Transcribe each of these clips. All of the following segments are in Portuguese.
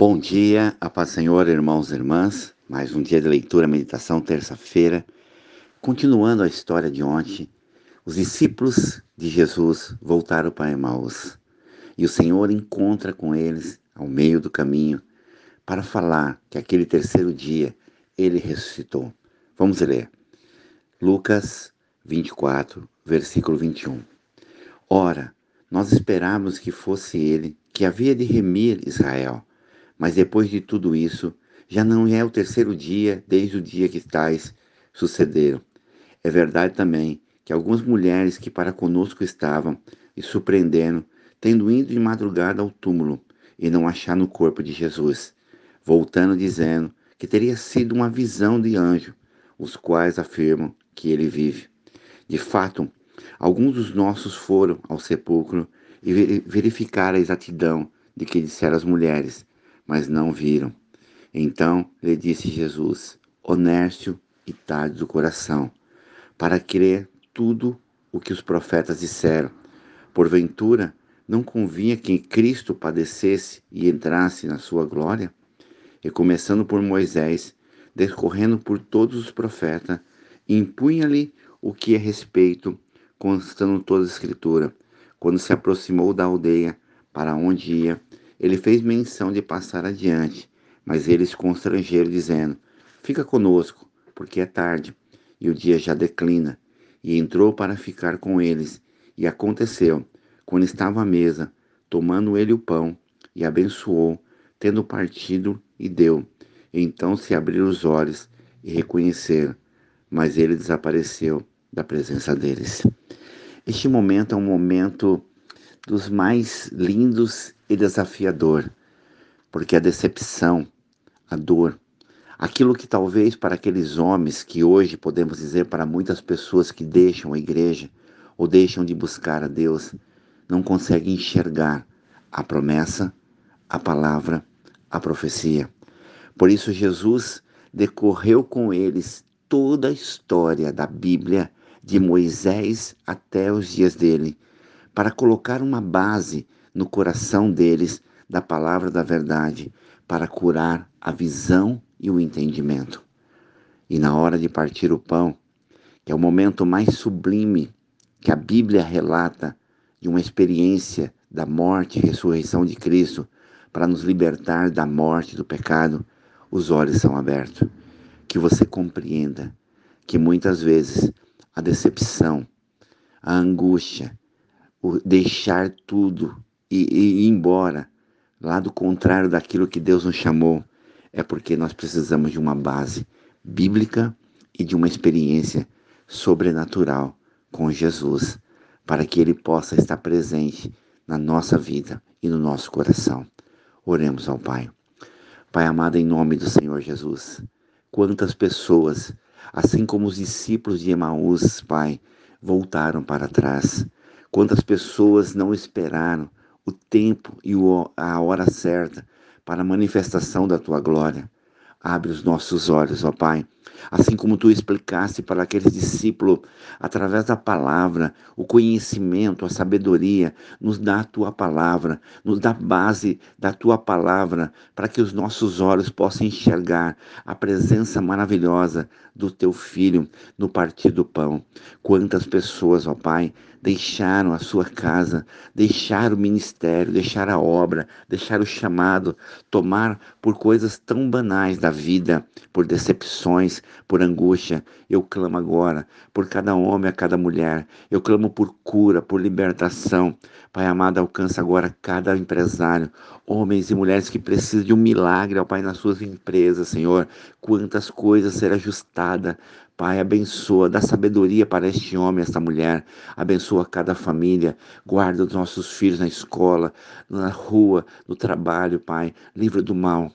Bom dia, a paz Senhor, irmãos e irmãs. Mais um dia de leitura, meditação, terça-feira. Continuando a história de ontem, os discípulos de Jesus voltaram para Emaús e o Senhor encontra com eles ao meio do caminho para falar que aquele terceiro dia ele ressuscitou. Vamos ler. Lucas 24, versículo 21. Ora, nós esperávamos que fosse ele que havia de remir Israel, mas depois de tudo isso, já não é o terceiro dia desde o dia que tais sucederam. É verdade também que algumas mulheres que para conosco estavam e surpreenderam, tendo ido de madrugada ao túmulo e não acharam o corpo de Jesus, voltando dizendo que teria sido uma visão de anjo, os quais afirmam que ele vive. De fato, alguns dos nossos foram ao sepulcro e verificaram a exatidão de que disseram as mulheres, mas não viram. Então lhe disse Jesus, honesto e tarde do coração, para crer tudo o que os profetas disseram. Porventura, não convinha que Cristo padecesse e entrasse na sua glória? E começando por Moisés, decorrendo por todos os profetas, impunha-lhe o que é respeito, constando toda a escritura. Quando se aproximou da aldeia para onde ia, ele fez menção de passar adiante, mas eles constrangeram, dizendo: Fica conosco, porque é tarde e o dia já declina. E entrou para ficar com eles. E aconteceu, quando estava à mesa, tomando ele o pão, e abençoou, tendo partido e deu. Então se abriram os olhos e reconheceram, mas ele desapareceu da presença deles. Este momento é um momento dos mais lindos e desafiador, porque a decepção, a dor, aquilo que talvez para aqueles homens que hoje podemos dizer para muitas pessoas que deixam a igreja ou deixam de buscar a Deus, não conseguem enxergar a promessa, a palavra, a profecia. Por isso Jesus decorreu com eles toda a história da Bíblia de Moisés até os dias dele, para colocar uma base no coração deles da palavra da verdade, para curar a visão e o entendimento. E na hora de partir o pão, que é o momento mais sublime que a Bíblia relata de uma experiência da morte e ressurreição de Cristo para nos libertar da morte do pecado, os olhos são abertos. Que você compreenda que muitas vezes a decepção, a angústia, o deixar tudo e, e ir embora, lá do contrário daquilo que Deus nos chamou, é porque nós precisamos de uma base bíblica e de uma experiência sobrenatural com Jesus, para que Ele possa estar presente na nossa vida e no nosso coração. Oremos ao Pai. Pai amado, em nome do Senhor Jesus, quantas pessoas assim como os discípulos de Emaús, Pai, voltaram para trás. Quantas pessoas não esperaram o tempo e a hora certa para a manifestação da tua glória. Abre os nossos olhos, ó Pai. Assim como tu explicaste para aqueles discípulos, através da palavra, o conhecimento, a sabedoria, nos dá a tua palavra, nos dá base da tua palavra, para que os nossos olhos possam enxergar a presença maravilhosa do teu filho no partir do pão. Quantas pessoas, ó Pai, deixaram a sua casa, deixaram o ministério, deixaram a obra, deixaram o chamado, tomar por coisas tão banais da vida, por decepções, por angústia. Eu clamo agora por cada homem, a cada mulher. Eu clamo por cura, por libertação. Pai amado, alcança agora cada empresário, homens e mulheres que precisam de um milagre, ó Pai, nas suas empresas, Senhor. Quantas coisas ser ajustada Pai, abençoa, dá sabedoria para este homem, esta mulher. Abençoa cada família. Guarda os nossos filhos na escola, na rua, no trabalho, Pai. Livra do mal.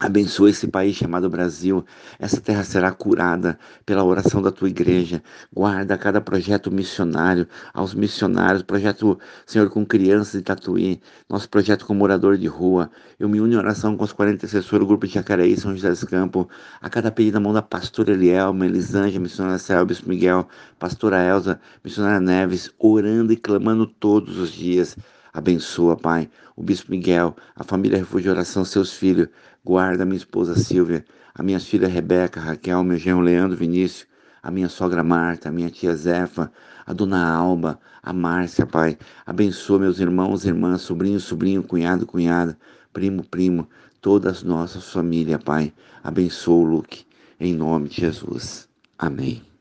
Abençoa esse país chamado Brasil. Essa terra será curada pela oração da tua igreja. Guarda cada projeto missionário, aos missionários, projeto, Senhor, com crianças de Tatuí, nosso projeto com morador de rua. Eu me uno em oração com os 40 assessores do grupo de Jacareí, São José dos Campos. A cada pedido da mão da pastora Elielma, Elisângela, missionária Céu, Bispo Miguel, pastora Elza, missionária Neves, orando e clamando todos os dias Abençoa, Pai, o Bispo Miguel, a família Refúgio Oração, seus filhos. Guarda minha esposa Silvia, a minha filha Rebeca, Raquel, meu genro Leandro Vinícius, a minha sogra Marta, a minha tia Zefa, a dona Alba, a Márcia, Pai. Abençoa meus irmãos, irmãs, sobrinho, sobrinho, cunhado, cunhada, primo, primo, toda a nossa família, Pai. Abençoa o Luke, em nome de Jesus. Amém.